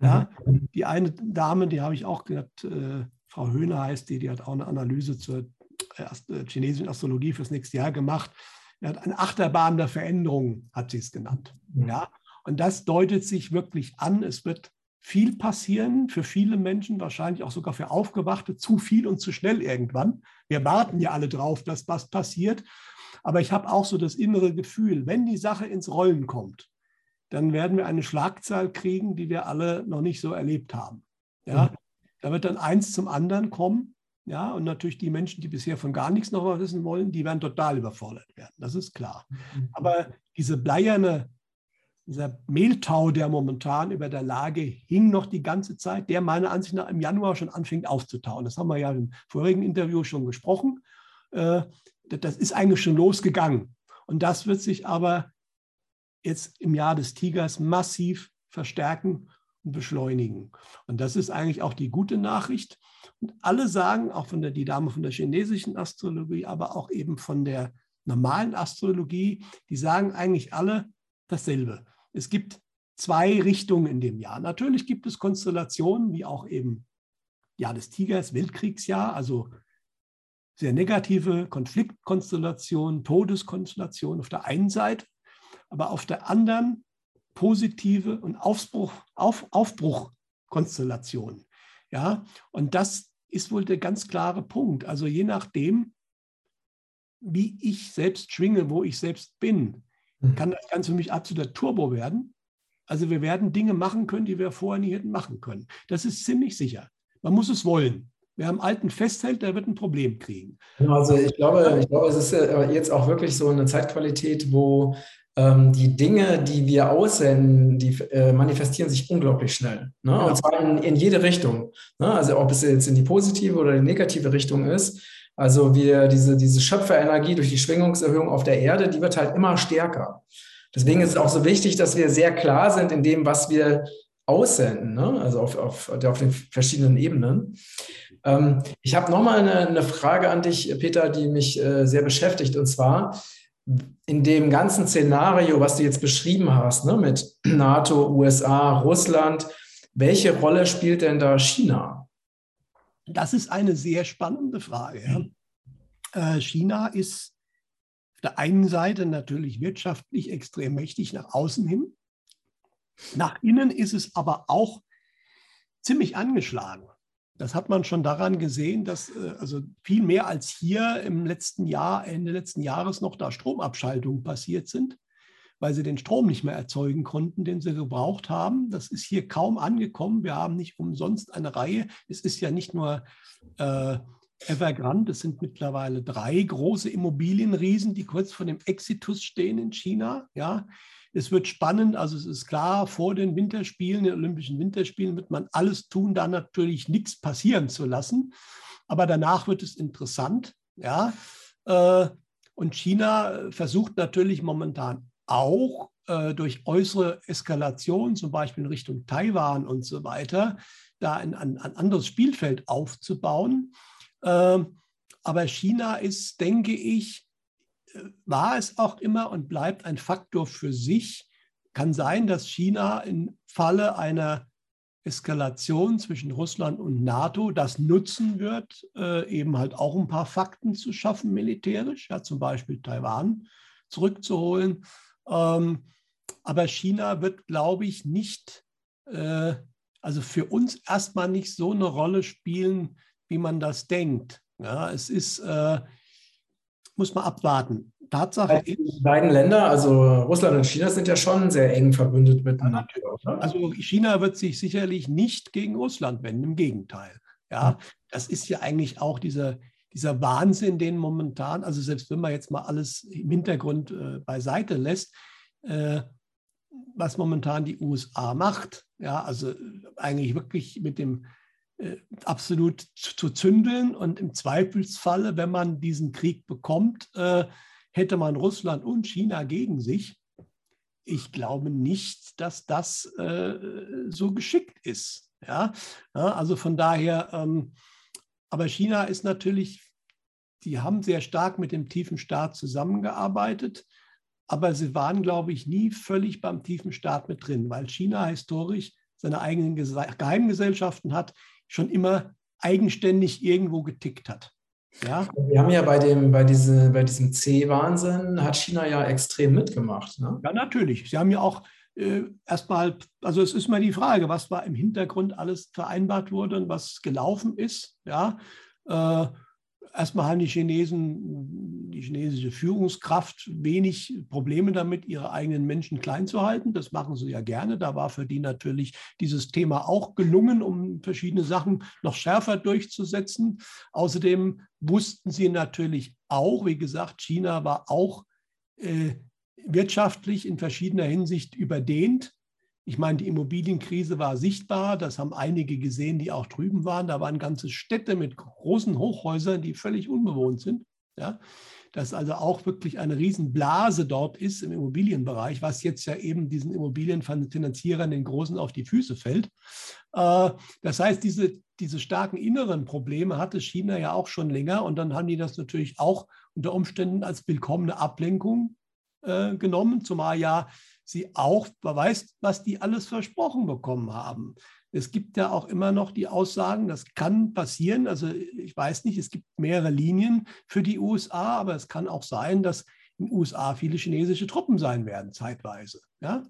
Ja, mhm. die eine Dame, die habe ich auch gesagt, äh, Frau Höhner heißt die, die hat auch eine Analyse zur äh, äh chinesischen Astrologie fürs nächste Jahr gemacht. Er hat eine Achterbahn der Veränderung, hat sie es genannt. Mhm. Ja, und das deutet sich wirklich an. Es wird viel passieren für viele Menschen, wahrscheinlich auch sogar für Aufgewachte, zu viel und zu schnell irgendwann. Wir warten ja alle drauf, dass was passiert. Aber ich habe auch so das innere Gefühl, wenn die Sache ins Rollen kommt, dann werden wir eine Schlagzahl kriegen, die wir alle noch nicht so erlebt haben. Ja, mhm. da wird dann eins zum anderen kommen. Ja, und natürlich die Menschen, die bisher von gar nichts noch was wissen wollen, die werden total überfordert werden. Das ist klar. Mhm. Aber diese bleierne, dieser Mehltau, der momentan über der Lage hing noch die ganze Zeit, der meiner Ansicht nach im Januar schon anfängt aufzutauen. Das haben wir ja im vorigen Interview schon gesprochen. Äh, das ist eigentlich schon losgegangen. Und das wird sich aber jetzt im Jahr des Tigers massiv verstärken und beschleunigen. Und das ist eigentlich auch die gute Nachricht. Und alle sagen, auch von der, die Dame von der chinesischen Astrologie, aber auch eben von der normalen Astrologie, die sagen eigentlich alle dasselbe. Es gibt zwei Richtungen in dem Jahr. Natürlich gibt es Konstellationen, wie auch eben Jahr des Tigers, Weltkriegsjahr, also sehr negative Konfliktkonstellationen, Todeskonstellationen auf der einen Seite aber auf der anderen positive und Aufbruch, Auf, Aufbruchkonstellation. Ja, und das ist wohl der ganz klare Punkt. Also je nachdem, wie ich selbst schwinge, wo ich selbst bin. Kann das Ganze für mich absoluter Turbo werden. Also wir werden Dinge machen können, die wir vorher nie hätten machen können. Das ist ziemlich sicher. Man muss es wollen. Wer am Alten festhält, der wird ein Problem kriegen. Also ich glaube, ich glaube, es ist jetzt auch wirklich so eine Zeitqualität, wo ähm, die Dinge, die wir aussenden, die äh, manifestieren sich unglaublich schnell. Ne? Ja. Und zwar in, in jede Richtung. Ne? Also ob es jetzt in die positive oder die negative Richtung ist. Also wir, diese, diese Schöpferenergie durch die Schwingungserhöhung auf der Erde, die wird halt immer stärker. Deswegen ist es auch so wichtig, dass wir sehr klar sind in dem, was wir aussenden, ne? also auf, auf, auf den verschiedenen Ebenen. Ähm, ich habe nochmal eine, eine Frage an dich, Peter, die mich äh, sehr beschäftigt. Und zwar, in dem ganzen Szenario, was du jetzt beschrieben hast, ne, mit <clears throat> NATO, USA, Russland, welche Rolle spielt denn da China? Das ist eine sehr spannende Frage. Ja. Äh, China ist auf der einen Seite natürlich wirtschaftlich extrem mächtig nach außen hin. Nach innen ist es aber auch ziemlich angeschlagen. Das hat man schon daran gesehen, dass äh, also viel mehr als hier im letzten Jahr, Ende letzten Jahres noch da Stromabschaltungen passiert sind, weil sie den Strom nicht mehr erzeugen konnten, den sie gebraucht haben. Das ist hier kaum angekommen. Wir haben nicht umsonst eine Reihe. Es ist ja nicht nur äh, Evergrande, es sind mittlerweile drei große Immobilienriesen, die kurz vor dem Exitus stehen in China. Ja, es wird spannend, also es ist klar, vor den Winterspielen, den Olympischen Winterspielen wird man alles tun, da natürlich nichts passieren zu lassen. Aber danach wird es interessant. Ja? Äh, und China versucht natürlich momentan auch äh, durch äußere Eskalation, zum Beispiel in Richtung Taiwan und so weiter, da ein, ein, ein anderes Spielfeld aufzubauen. Ähm, aber China ist, denke ich, war es auch immer und bleibt ein Faktor für sich. Kann sein, dass China im Falle einer Eskalation zwischen Russland und NATO das nutzen wird, äh, eben halt auch ein paar Fakten zu schaffen militärisch, ja, zum Beispiel Taiwan zurückzuholen. Ähm, aber China wird, glaube ich, nicht, äh, also für uns erstmal nicht so eine Rolle spielen, wie man das denkt. Ja, es ist, äh, muss man abwarten. Tatsache ist. Die beiden Länder, also Russland und China, sind ja schon sehr eng verbündet miteinander. Also China wird sich sicherlich nicht gegen Russland wenden, im Gegenteil. Ja, das ist ja eigentlich auch dieser, dieser Wahnsinn, den momentan, also selbst wenn man jetzt mal alles im Hintergrund äh, beiseite lässt, äh, was momentan die USA macht, ja, also eigentlich wirklich mit dem äh, absolut zu, zu, zündeln und im Zweifelsfalle, wenn man diesen Krieg bekommt, äh, hätte man Russland und China gegen sich. Ich glaube nicht, dass das äh, so geschickt ist. Ja? ja also von daher, ähm, aber China ist natürlich, die haben sehr stark mit dem tiefen Staat zusammengearbeitet, aber sie waren, glaube ich, nie völlig beim tiefen Staat mit drin, weil China historisch seine eigenen Geheimgesellschaften hat, schon immer eigenständig irgendwo getickt hat. Ja? Wir haben ja bei dem, bei, diese, bei diesem C-Wahnsinn, hat China ja extrem mitgemacht. Ne? Ja, natürlich. Sie haben ja auch äh, erstmal, also es ist mal die Frage, was war im Hintergrund alles vereinbart wurde und was gelaufen ist. Ja, äh, erstmal haben die Chinesen, die chinesische Führungskraft wenig Probleme damit, ihre eigenen Menschen klein zu halten. Das machen sie ja gerne. Da war für die natürlich dieses Thema auch gelungen, um verschiedene Sachen noch schärfer durchzusetzen. Außerdem wussten sie natürlich auch, wie gesagt, China war auch äh, wirtschaftlich in verschiedener Hinsicht überdehnt. Ich meine, die Immobilienkrise war sichtbar, das haben einige gesehen, die auch drüben waren. Da waren ganze Städte mit großen Hochhäusern, die völlig unbewohnt sind. Ja, dass also auch wirklich eine Riesenblase dort ist im Immobilienbereich, was jetzt ja eben diesen Immobilienfinanzierern den Großen auf die Füße fällt. Äh, das heißt, diese, diese starken inneren Probleme hatte China ja auch schon länger und dann haben die das natürlich auch unter Umständen als willkommene Ablenkung äh, genommen, zumal ja sie auch, weiß, was die alles versprochen bekommen haben. Es gibt ja auch immer noch die Aussagen, das kann passieren. Also ich weiß nicht, es gibt mehrere Linien für die USA, aber es kann auch sein, dass in den USA viele chinesische Truppen sein werden, zeitweise. Ja?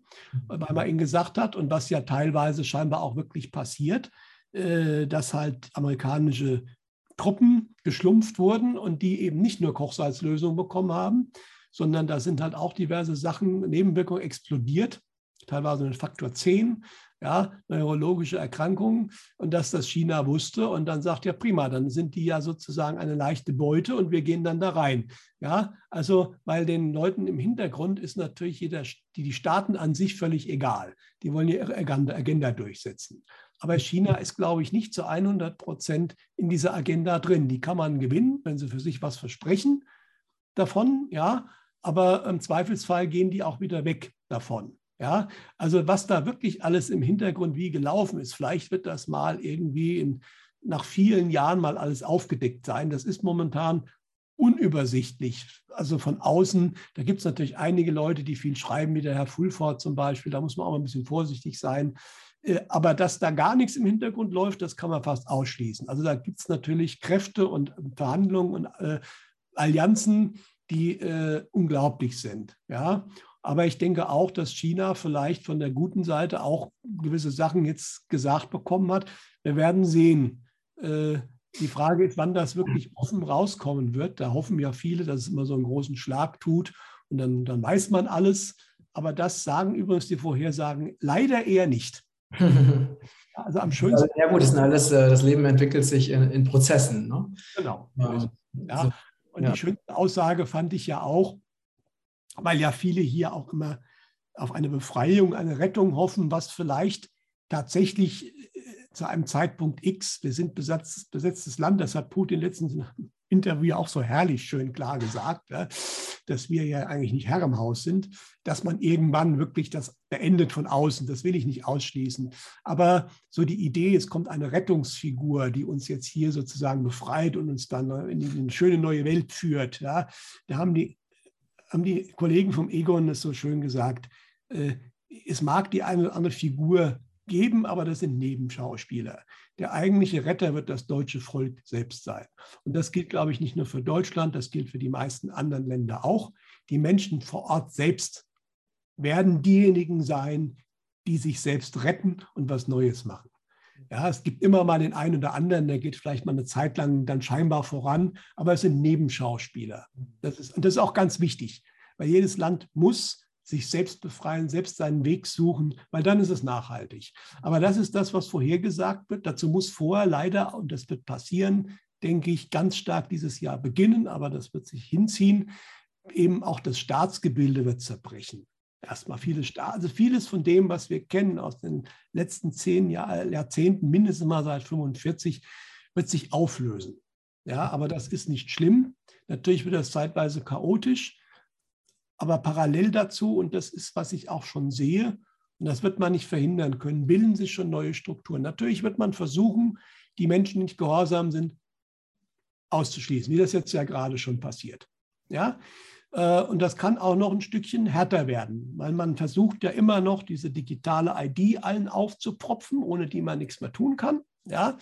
Weil man ihnen gesagt hat, und was ja teilweise scheinbar auch wirklich passiert, äh, dass halt amerikanische Truppen geschlumpft wurden und die eben nicht nur Kochsalzlösung bekommen haben, sondern da sind halt auch diverse Sachen, Nebenwirkungen explodiert, teilweise mit Faktor 10, ja, neurologische Erkrankungen und dass das China wusste und dann sagt ja prima, dann sind die ja sozusagen eine leichte Beute und wir gehen dann da rein. Ja, also weil den Leuten im Hintergrund ist natürlich jeder, die, die Staaten an sich völlig egal. Die wollen ihre Agenda durchsetzen. Aber China ist, glaube ich, nicht zu 100 Prozent in dieser Agenda drin. Die kann man gewinnen, wenn sie für sich was versprechen davon, ja, aber im Zweifelsfall gehen die auch wieder weg davon. Ja, also was da wirklich alles im Hintergrund wie gelaufen ist, vielleicht wird das mal irgendwie in, nach vielen Jahren mal alles aufgedeckt sein. Das ist momentan unübersichtlich. Also von außen, da gibt es natürlich einige Leute, die viel schreiben, wie der Herr Fulford zum Beispiel. Da muss man auch mal ein bisschen vorsichtig sein. Äh, aber dass da gar nichts im Hintergrund läuft, das kann man fast ausschließen. Also da gibt es natürlich Kräfte und Verhandlungen und äh, Allianzen, die äh, unglaublich sind. Ja? Aber ich denke auch, dass China vielleicht von der guten Seite auch gewisse Sachen jetzt gesagt bekommen hat. Wir werden sehen. Äh, die Frage ist, wann das wirklich offen rauskommen wird. Da hoffen ja viele, dass es immer so einen großen Schlag tut und dann, dann weiß man alles. Aber das sagen übrigens die Vorhersagen leider eher nicht. <laughs> Also am schönsten. Ja, gut, das, alles, äh, das Leben entwickelt sich in, in Prozessen. Ne? Genau. Ja. ja. Und ja. die schönste Aussage fand ich ja auch, weil ja viele hier auch immer auf eine Befreiung, eine Rettung hoffen, was vielleicht tatsächlich äh, zu einem Zeitpunkt X, wir sind besetzt, besetztes Land, das hat Putin letztens Interview auch so herrlich schön klar gesagt, ja, dass wir ja eigentlich nicht Herr im Haus sind, dass man irgendwann wirklich das beendet von außen. Das will ich nicht ausschließen. Aber so die Idee, es kommt eine Rettungsfigur, die uns jetzt hier sozusagen befreit und uns dann in eine schöne neue Welt führt. Da haben die, haben die Kollegen vom Egon es so schön gesagt. Äh, es mag die eine oder andere Figur geben, aber das sind Nebenschauspieler. Der eigentliche Retter wird das deutsche Volk selbst sein. Und das gilt, glaube ich, nicht nur für Deutschland, das gilt für die meisten anderen Länder auch. Die Menschen vor Ort selbst werden diejenigen sein, die sich selbst retten und was Neues machen. Ja, es gibt immer mal den einen oder anderen, der geht vielleicht mal eine Zeit lang dann scheinbar voran, aber es sind Nebenschauspieler. Das ist, und das ist auch ganz wichtig, weil jedes Land muss sich selbst befreien, selbst seinen Weg suchen, weil dann ist es nachhaltig. Aber das ist das, was vorhergesagt wird. Dazu muss vorher leider, und das wird passieren, denke ich, ganz stark dieses Jahr beginnen, aber das wird sich hinziehen, eben auch das Staatsgebilde wird zerbrechen. Erstmal viele Staat, also vieles von dem, was wir kennen aus den letzten zehn Jahr, Jahrzehnten, mindestens mal seit 45, wird sich auflösen. Ja, aber das ist nicht schlimm. Natürlich wird das zeitweise chaotisch, aber parallel dazu, und das ist, was ich auch schon sehe, und das wird man nicht verhindern können, bilden sich schon neue Strukturen. Natürlich wird man versuchen, die Menschen, die nicht gehorsam sind, auszuschließen, wie das jetzt ja gerade schon passiert. Ja? Äh, und das kann auch noch ein Stückchen härter werden, weil man versucht ja immer noch, diese digitale ID allen aufzupropfen, ohne die man nichts mehr tun kann. Ja?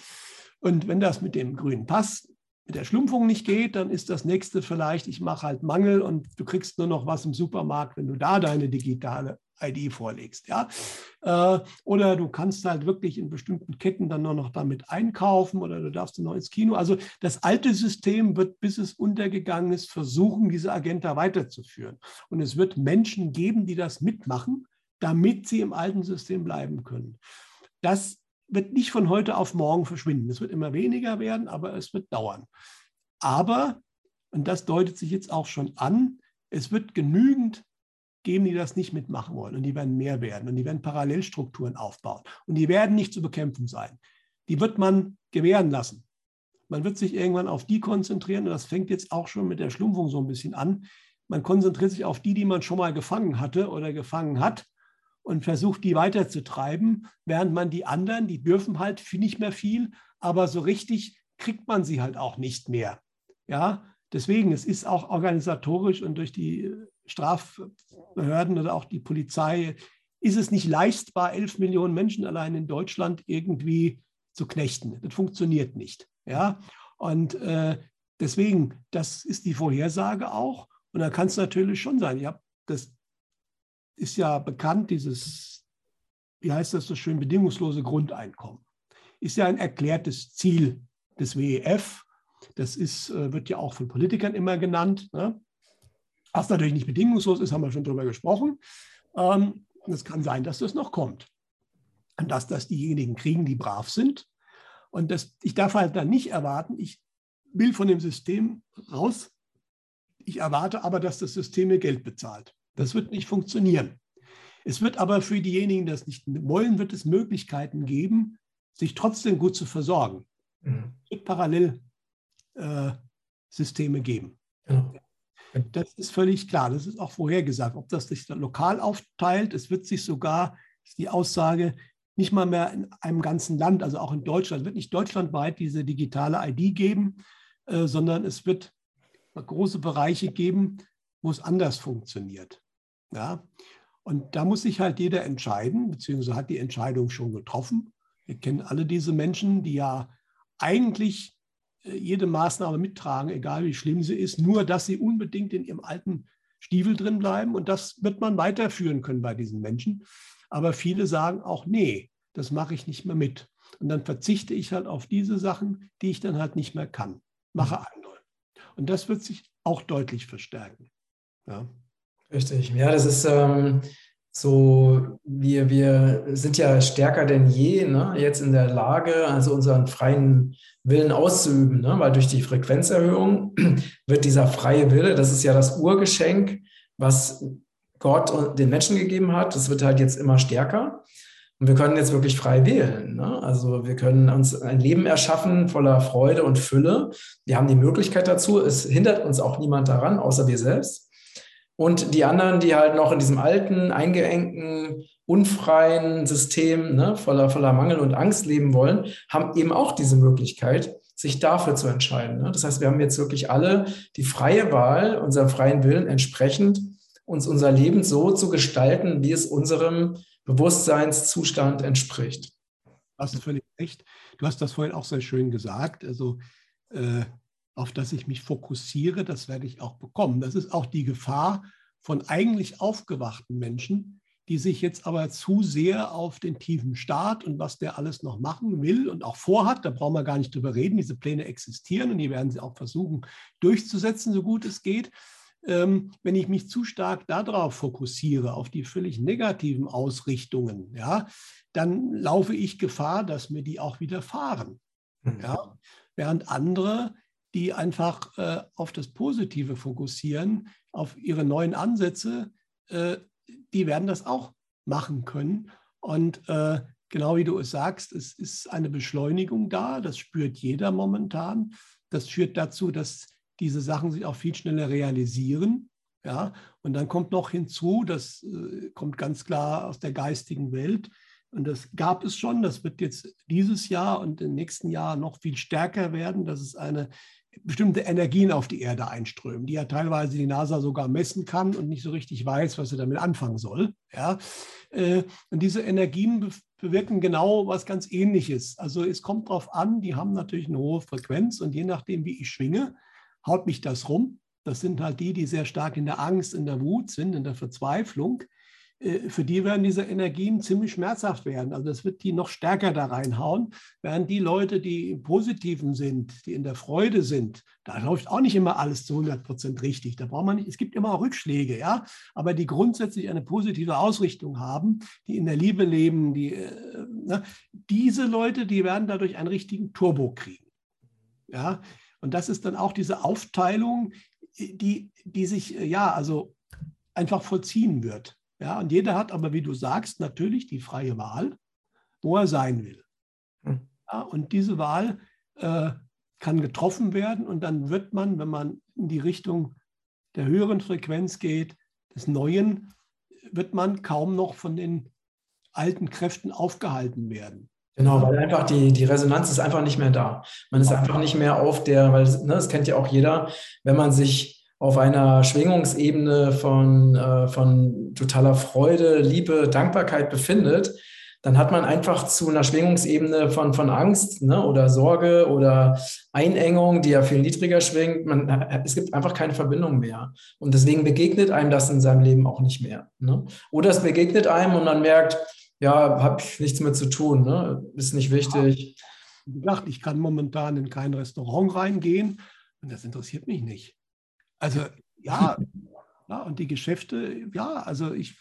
Und wenn das mit dem grünen Pass, mit der Schlumpfung nicht geht, dann ist das nächste vielleicht, ich mache halt Mangel und du kriegst nur noch was im Supermarkt, wenn du da deine digitale ID vorlegst. Ja? Äh, oder du kannst halt wirklich in bestimmten Ketten dann nur noch damit einkaufen oder du darfst noch ins Kino. Also das alte System wird, bis es untergegangen ist, versuchen, diese Agenda weiterzuführen. Und es wird Menschen geben, die das mitmachen, damit sie im alten System bleiben können. Das wird nicht von heute auf morgen verschwinden. Es wird immer weniger werden, aber es wird dauern. Aber, und das deutet sich jetzt auch schon an, es wird genügend geben, die das nicht mitmachen wollen. Und die werden mehr werden. Und die werden Parallelstrukturen aufbauen. Und die werden nicht zu bekämpfen sein. Die wird man gewähren lassen. Man wird sich irgendwann auf die konzentrieren. Und das fängt jetzt auch schon mit der Schlumpfung so ein bisschen an. Man konzentriert sich auf die, die man schon mal gefangen hatte oder gefangen hat und versucht, die weiterzutreiben, während man die anderen, die dürfen halt nicht mehr viel, aber so richtig kriegt man sie halt auch nicht mehr. Ja, deswegen, es ist auch organisatorisch und durch die Strafbehörden oder auch die Polizei, ist es nicht leistbar, elf Millionen Menschen allein in Deutschland irgendwie zu knechten. Das funktioniert nicht. Ja? Und äh, deswegen, das ist die Vorhersage auch. Und da kann es natürlich schon sein. Ja, das ist ja bekannt, dieses, wie heißt das so schön, bedingungslose Grundeinkommen. Ist ja ein erklärtes Ziel des WEF. Das ist, äh, wird ja auch von Politikern immer genannt. Ne? Was natürlich nicht bedingungslos ist, haben wir schon darüber gesprochen. Ähm, es kann sein, dass das noch kommt. Und dass das diejenigen kriegen, die brav sind. Und das, ich darf halt dann nicht erwarten, ich will von dem System raus. Ich erwarte aber, dass das System mir Geld bezahlt. Das wird nicht funktionieren. Es wird aber für diejenigen, die das nicht wollen, wird es Möglichkeiten geben, sich trotzdem gut zu versorgen. Mhm. Es wird Parallelsysteme äh, geben. Ja. Das ist völlig klar. Das ist auch vorhergesagt. Ob das sich lokal aufteilt, es wird sich sogar, ist die Aussage, nicht mal mehr in einem ganzen Land, also auch in Deutschland, wird nicht deutschlandweit diese digitale ID geben, äh, sondern es wird große Bereiche geben, wo es anders funktioniert. Ja? Und da muss sich halt jeder entscheiden, beziehungsweise hat die Entscheidung schon getroffen. Wir kennen alle diese Menschen, die ja eigentlich äh, jede Maßnahme mittragen, egal wie schlimm sie ist, nur dass sie unbedingt in ihrem alten Stiefel drin bleiben. Und das wird man weiterführen können bei diesen Menschen. Aber viele sagen auch, nee, das mache ich nicht mehr mit. Und dann verzichte ich halt auf diese Sachen, die ich dann halt nicht mehr kann, mache mhm. andere. Und das wird sich auch deutlich verstärken. Ja. Richtig. Ja, das ist ähm, so, wir, wir sind ja stärker denn je ne, jetzt in der Lage, also unseren freien Willen auszuüben, ne? weil durch die Frequenzerhöhung <clears throat> wird dieser freie Wille, das ist ja das Urgeschenk, was Gott den Menschen gegeben hat, das wird halt jetzt immer stärker. Und wir können jetzt wirklich frei wählen. Ne? Also wir können uns ein Leben erschaffen voller Freude und Fülle. Wir haben die Möglichkeit dazu. Es hindert uns auch niemand daran, außer wir selbst. Und die anderen, die halt noch in diesem alten, eingeengten, unfreien System ne, voller, voller Mangel und Angst leben wollen, haben eben auch diese Möglichkeit, sich dafür zu entscheiden. Ne? Das heißt, wir haben jetzt wirklich alle die freie Wahl, unserem freien Willen entsprechend, uns unser Leben so zu gestalten, wie es unserem Bewusstseinszustand entspricht. Hast du völlig recht. Du hast das vorhin auch sehr schön gesagt. Also äh, auf das ich mich fokussiere, das werde ich auch bekommen. Das ist auch die Gefahr von eigentlich aufgewachten Menschen, die sich jetzt aber zu sehr auf den tiefen Staat und was der alles noch machen will und auch vorhat, da brauchen wir gar nicht drüber reden, diese Pläne existieren und die werden sie auch versuchen durchzusetzen, so gut es geht. Ähm, wenn ich mich zu stark darauf fokussiere, auf die völlig negativen Ausrichtungen, ja, dann laufe ich Gefahr, dass mir die auch widerfahren. Mhm. Ja? Während andere, die einfach äh, auf das Positive fokussieren, auf ihre neuen Ansätze, äh, die werden das auch machen können. Und äh, genau wie du es sagst, es ist eine Beschleunigung da, das spürt jeder momentan. Das führt dazu, dass diese Sachen sich auch viel schneller realisieren. Ja, und dann kommt noch hinzu, das äh, kommt ganz klar aus der geistigen Welt, und das gab es schon, das wird jetzt dieses Jahr und im nächsten Jahr noch viel stärker werden, dass es eine bestimmte Energien auf die Erde einströmen, die ja teilweise die NASA sogar messen kann und nicht so richtig weiß, was sie damit anfangen soll. Ja? Äh, und diese Energien bewirken genau was ganz Ähnliches. Also es kommt darauf an, die haben natürlich eine hohe Frequenz und je nachdem, wie ich schwinge, haut mich das rum. Das sind halt die, die sehr stark in der Angst, in der Wut sind, in der Verzweiflung. Äh, für die werden diese Energien ziemlich schmerzhaft werden. Also das wird die noch stärker da reinhauen, während die Leute, die im Positiven sind, die in der Freude sind, da läuft auch nicht immer alles zu 100 Prozent richtig. Da braucht man nicht, es gibt immer auch Rückschläge, ja, aber die grundsätzlich eine positive Ausrichtung haben, die in der Liebe leben, die, äh, ne, diese Leute, die werden dadurch einen richtigen Turbo kriegen. Ja, und das ist dann auch diese Aufteilung, die, die sich, äh, ja, also einfach vollziehen wird. Ja, und jeder hat aber, wie du sagst, natürlich die freie Wahl, wo er sein will. Hm. Ja, und diese Wahl äh, kann getroffen werden und dann wird man, wenn man in die Richtung der höheren Frequenz geht, des Neuen, wird man kaum noch von den alten Kräften aufgehalten werden. Genau, weil einfach die, die Resonanz ist einfach nicht mehr da. Man ist einfach nicht mehr auf der, weil ne, das kennt ja auch jeder, wenn man sich auf einer Schwingungsebene von, äh, von totaler Freude, Liebe, Dankbarkeit befindet, dann hat man einfach zu einer Schwingungsebene von, von Angst ne, oder Sorge oder Einengung, die ja viel niedriger schwingt. Man, es gibt einfach keine Verbindung mehr. Und deswegen begegnet einem das in seinem Leben auch nicht mehr. Ne? Oder es begegnet einem und man merkt, ja, habe ich nichts mit zu tun, ne? ist nicht wichtig. Wie gesagt, ich kann momentan in kein Restaurant reingehen und das interessiert mich nicht. Also ja, ja, und die Geschäfte, ja, also ich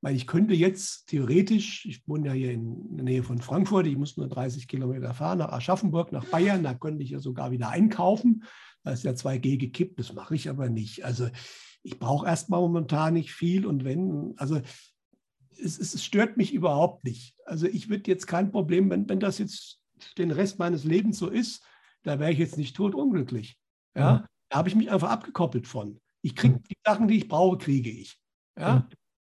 meine, ich könnte jetzt theoretisch, ich wohne ja hier in der Nähe von Frankfurt, ich muss nur 30 Kilometer fahren nach Aschaffenburg, nach Bayern, da könnte ich ja sogar wieder einkaufen. Da ist ja 2G gekippt, das mache ich aber nicht. Also ich brauche erstmal momentan nicht viel und wenn, also es, es, stört mich überhaupt nicht. Also ich würde jetzt kein Problem, wenn, wenn das jetzt den Rest meines Lebens so ist, da wäre ich jetzt nicht tot unglücklich. Ja, da habe ich mich einfach abgekoppelt von. Ich kriege mhm. die Sachen, die ich brauche, kriege ich. Ja?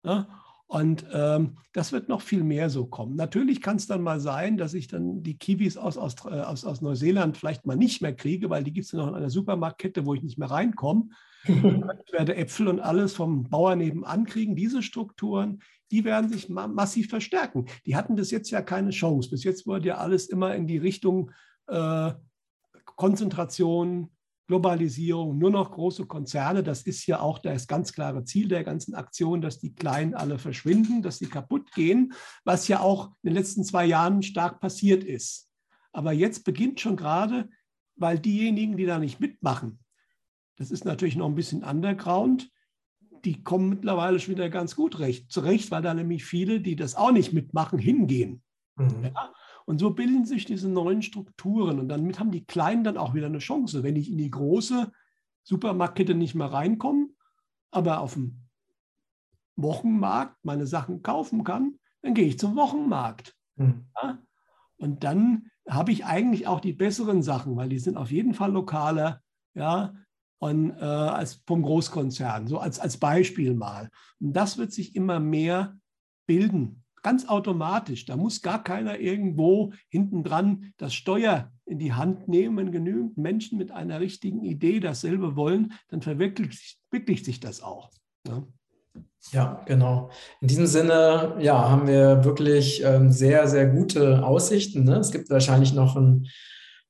ja? Und ähm, das wird noch viel mehr so kommen. Natürlich kann es dann mal sein, dass ich dann die Kiwis aus, aus, äh, aus, aus Neuseeland vielleicht mal nicht mehr kriege, weil die gibt es noch in einer Supermarktkette, wo ich nicht mehr reinkomme. <laughs> ich werde Äpfel und alles vom Bauer nebenan kriegen. Diese Strukturen, die werden sich ma massiv verstärken. Die hatten bis jetzt ja keine Chance. Bis jetzt wurde ja alles immer in die Richtung äh, Konzentration, Globalisierung, nur noch große Konzerne. Das ist ja auch das ganz klare Ziel der ganzen Aktion, dass die Kleinen alle verschwinden, dass sie kaputt gehen, was ja auch in den letzten zwei Jahren stark passiert ist. Aber jetzt beginnt schon gerade, weil diejenigen, die da nicht mitmachen, das ist natürlich noch ein bisschen underground, die kommen mittlerweile schon wieder ganz gut recht, zurecht, weil da nämlich viele, die das auch nicht mitmachen, hingehen. Mhm. Ja? Und so bilden sich diese neuen Strukturen und damit haben die Kleinen dann auch wieder eine Chance. Wenn ich in die große Supermarktkette nicht mehr reinkomme, aber auf dem Wochenmarkt meine Sachen kaufen kann, dann gehe ich zum Wochenmarkt. Mhm. Ja? Und dann habe ich eigentlich auch die besseren Sachen, weil die sind auf jeden Fall lokaler, ja, und, äh, als vom Großkonzern, so als, als Beispiel mal. Und das wird sich immer mehr bilden ganz automatisch. Da muss gar keiner irgendwo hinten dran das Steuer in die Hand nehmen. Wenn genügend Menschen mit einer richtigen Idee dasselbe wollen, dann verwirklicht, sich das auch. Ja. Ja, genau. In diesem Sinne, ja, haben wir wirklich ähm, sehr, sehr gute Aussichten. Ne? Es gibt wahrscheinlich noch ein,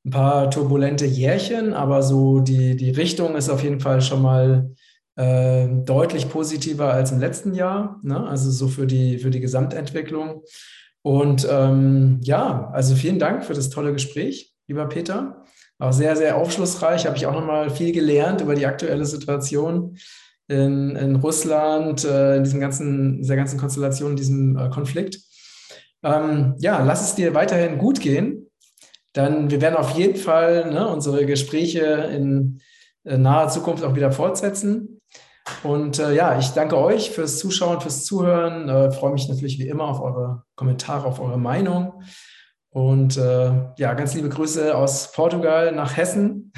ein, paar turbulente Jährchen, aber so die, die Richtung ist auf jeden Fall schon mal äh, deutlich positiver als im letzten Jahr, ne? also so für die, für die Gesamtentwicklung. Und ähm, ja, also vielen Dank für das tolle Gespräch, lieber Peter. Auch sehr, sehr aufschlussreich. Habe ich auch nochmal viel gelernt über die aktuelle Situation in, in Russland, äh, in diesem ganzen, dieser ganzen Konstellation, in diesem äh, Konflikt. Ähm, ja, lass es dir weiterhin gut gehen. Dann, wir werden auf jeden Fall ne, unsere Gespräche in äh, naher Zukunft auch wieder fortsetzen. Und äh, ja, ich danke euch fürs Zuschauen, fürs Zuhören. Äh, freue mich natürlich wie immer auf eure Kommentare, auf eure Meinung. Und äh, ja, ganz liebe Grüße aus Portugal nach Hessen.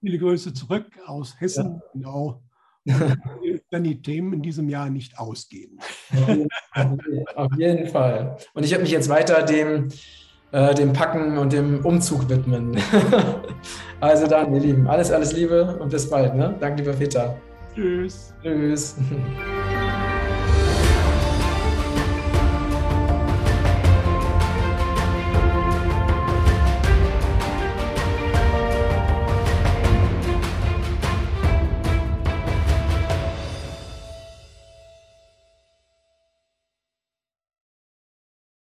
Viele Grüße zurück aus Hessen, ja. genau. Wenn die Themen in diesem Jahr nicht ausgehen. Auf jeden Fall. Und ich werde mich jetzt weiter dem, äh, dem Packen und dem Umzug widmen. <laughs> also dann, ihr Lieben, alles, alles Liebe und bis bald. Ne? Danke, lieber Peter. Tschüss. Tschüss. <laughs>